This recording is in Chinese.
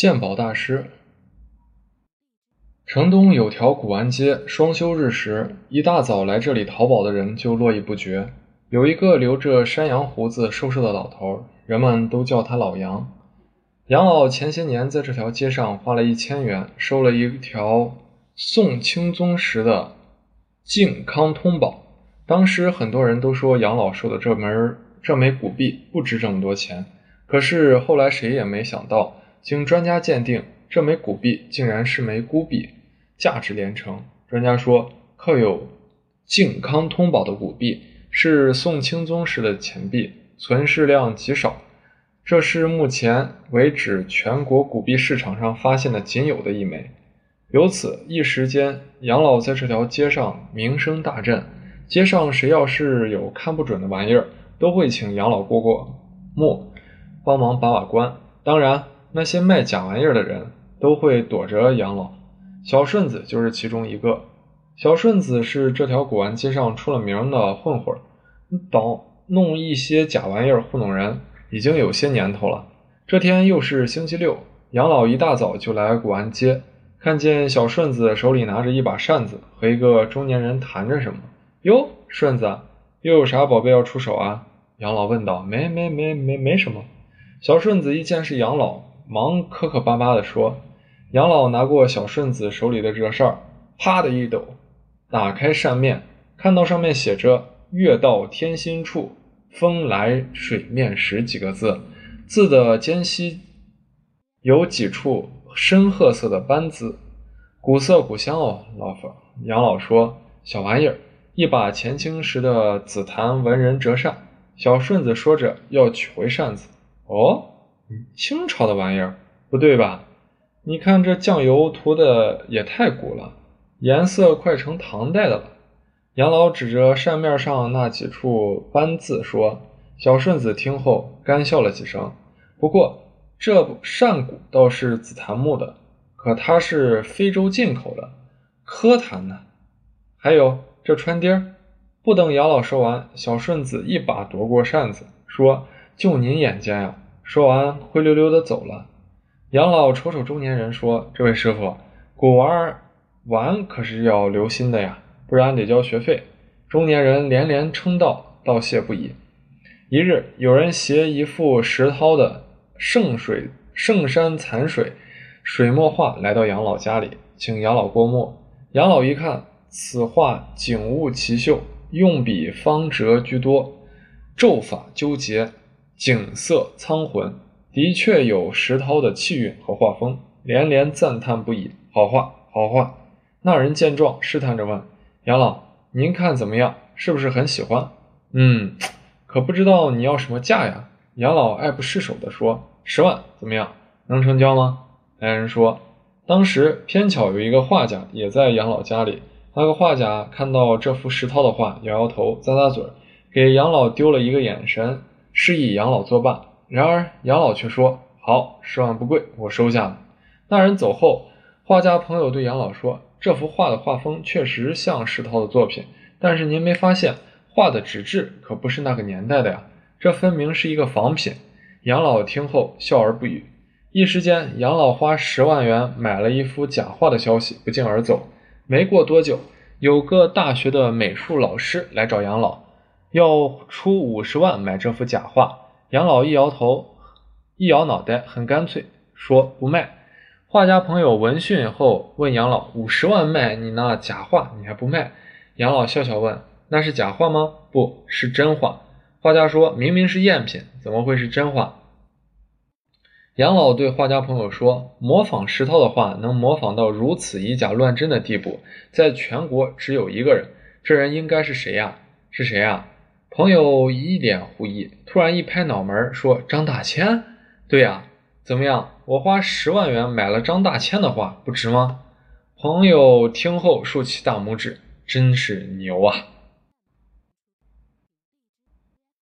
鉴宝大师。城东有条古玩街，双休日时，一大早来这里淘宝的人就络绎不绝。有一个留着山羊胡子、瘦瘦的老头，人们都叫他老杨。杨老前些年在这条街上花了一千元，收了一条宋钦宗时的靖康通宝。当时很多人都说杨老收的这门这枚古币不值这么多钱，可是后来谁也没想到，经专家鉴定，这枚古币竟然是枚孤币，价值连城。专家说，刻有靖康通宝的古币是宋钦宗时的钱币，存世量极少。这是目前为止全国古币市场上发现的仅有的一枚。由此一时间，杨老在这条街上名声大振。街上谁要是有看不准的玩意儿，都会请杨老过过目，帮忙把把关。当然，那些卖假玩意儿的人都会躲着杨老。小顺子就是其中一个。小顺子是这条古玩街上出了名的混混，倒弄一些假玩意儿糊弄人。已经有些年头了。这天又是星期六，杨老一大早就来古玩街，看见小顺子手里拿着一把扇子，和一个中年人谈着什么。哟，顺子，又有啥宝贝要出手啊？杨老问道。没没没没没什么。小顺子一见是杨老，忙磕磕巴巴地说。杨老拿过小顺子手里的这扇，啪的一抖，打开扇面，看到上面写着“月到天心处”。风来水面时几个字，字的间隙有几处深褐色的斑渍，古色古香哦。老夫杨老说：“小玩意儿，一把前清时的紫檀文人折扇。”小顺子说着要取回扇子。哦，清朝的玩意儿？不对吧？你看这酱油涂的也太古了，颜色快成唐代的了。杨老指着扇面上那几处斑字说：“小顺子听后干笑了几声。不过这扇骨倒是紫檀木的，可它是非洲进口的，科檀呢。还有这穿钉儿。”不等杨老说完，小顺子一把夺过扇子，说：“就您眼尖呀！”说完灰溜溜的走了。杨老瞅瞅中年人说：“这位师傅，古玩玩可是要留心的呀。”不然得交学费。中年人连连称道，道谢不已。一日，有人携一幅石涛的圣水圣山残水水墨画来到杨老家里，请杨老过目。杨老一看，此画景物奇秀，用笔方折居多，骤法纠结，景色苍浑，的确有石涛的气韵和画风，连连赞叹不已。好画，好画！那人见状，试探着问。杨老，您看怎么样？是不是很喜欢？嗯，可不知道你要什么价呀？杨老爱不释手地说：“十万怎么样？能成交吗？”来人说：“当时偏巧有一个画家也在杨老家里，那个画家看到这幅石涛的画，摇摇头，咂咂嘴，给杨老丢了一个眼神，示意杨老作伴。然而杨老却说：‘好，十万不贵，我收下了。’那人走后，画家朋友对杨老说。”这幅画的画风确实像石涛的作品，但是您没发现画的纸质可不是那个年代的呀？这分明是一个仿品。杨老听后笑而不语。一时间，杨老花十万元买了一幅假画的消息不胫而走。没过多久，有个大学的美术老师来找杨老，要出五十万买这幅假画。杨老一摇头，一摇脑袋，很干脆说不卖。画家朋友闻讯后问杨老：“五十万卖你那假画，你还不卖？”杨老笑笑问：“那是假画吗？”“不是真画。”画家说：“明明是赝品，怎么会是真画？”杨老对画家朋友说：“模仿石涛的画，能模仿到如此以假乱真的地步，在全国只有一个人。这人应该是谁呀？是谁呀？”朋友一脸狐疑，突然一拍脑门说：“张大千。”“对呀。”怎么样？我花十万元买了张大千的画，不值吗？朋友听后竖起大拇指，真是牛啊！